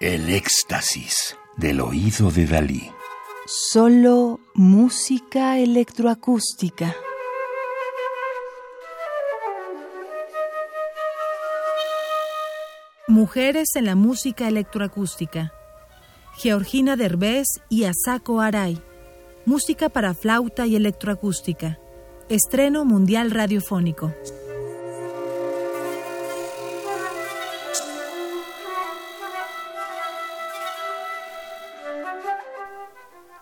El éxtasis del oído de Dalí. Solo música electroacústica. Mujeres en la música electroacústica. Georgina Derbez y Asako Arai. Música para flauta y electroacústica. Estreno mundial radiofónico.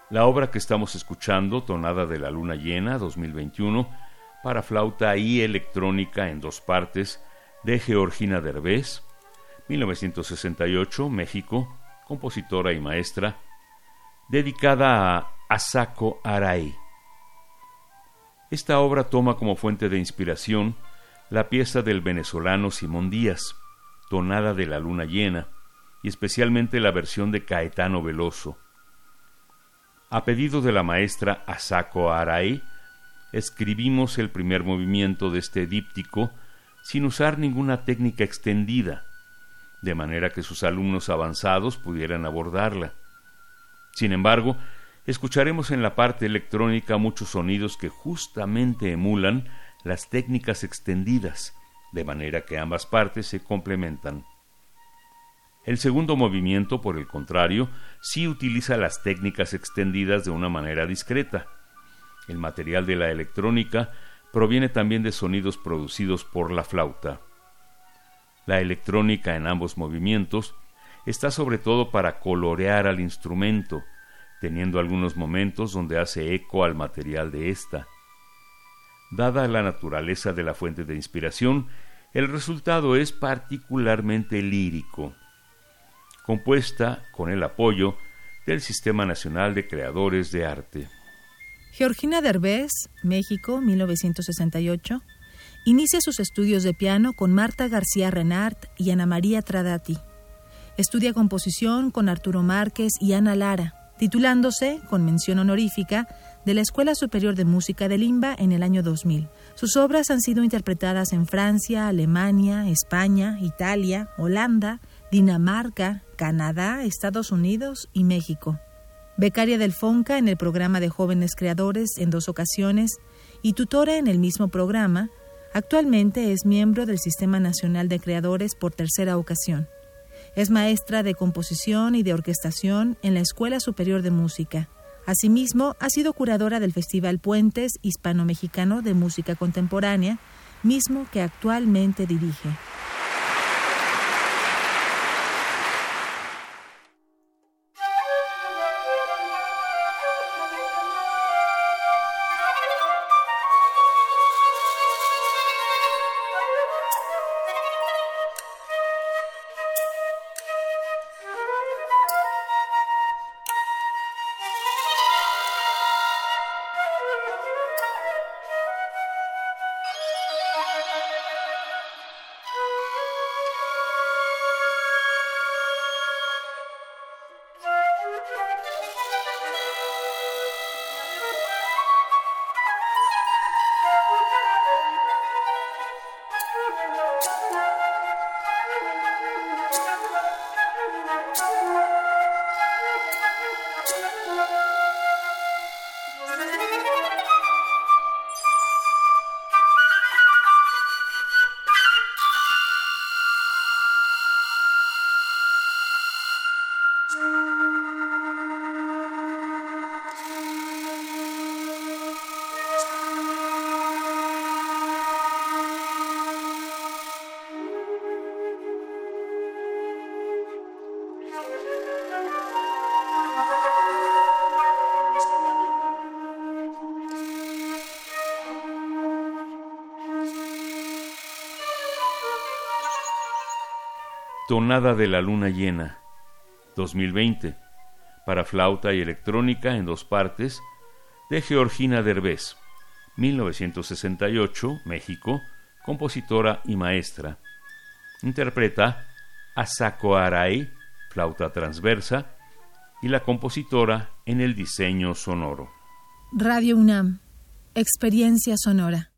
La obra que estamos escuchando, Tonada de la Luna Llena 2021, para flauta y electrónica en dos partes, de Georgina Derbez, 1968, México, compositora y maestra, dedicada a Asako Arai. Esta obra toma como fuente de inspiración la pieza del venezolano Simón Díaz, Tonada de la Luna Llena, y especialmente la versión de Caetano Veloso a pedido de la maestra Asako Arai, escribimos el primer movimiento de este díptico sin usar ninguna técnica extendida, de manera que sus alumnos avanzados pudieran abordarla. Sin embargo, escucharemos en la parte electrónica muchos sonidos que justamente emulan las técnicas extendidas, de manera que ambas partes se complementan. El segundo movimiento, por el contrario, sí utiliza las técnicas extendidas de una manera discreta. El material de la electrónica proviene también de sonidos producidos por la flauta. La electrónica en ambos movimientos está sobre todo para colorear al instrumento, teniendo algunos momentos donde hace eco al material de ésta. Dada la naturaleza de la fuente de inspiración, el resultado es particularmente lírico compuesta con el apoyo del Sistema Nacional de Creadores de Arte. Georgina Derbez, México, 1968, inicia sus estudios de piano con Marta García Renart y Ana María Tradati. Estudia composición con Arturo Márquez y Ana Lara, titulándose, con mención honorífica, de la Escuela Superior de Música de Limba en el año 2000. Sus obras han sido interpretadas en Francia, Alemania, España, Italia, Holanda, Dinamarca, Canadá, Estados Unidos y México. Becaria del FONCA en el programa de jóvenes creadores en dos ocasiones y tutora en el mismo programa, actualmente es miembro del Sistema Nacional de Creadores por tercera ocasión. Es maestra de composición y de orquestación en la Escuela Superior de Música. Asimismo, ha sido curadora del Festival Puentes Hispano-Mexicano de Música Contemporánea, mismo que actualmente dirige. Tonada de la Luna Llena, 2020, para flauta y electrónica en dos partes, de Georgina Derbez, 1968, México, compositora y maestra. Interpreta Asako Arai, flauta transversa, y la compositora en el diseño sonoro. Radio UNAM, experiencia sonora.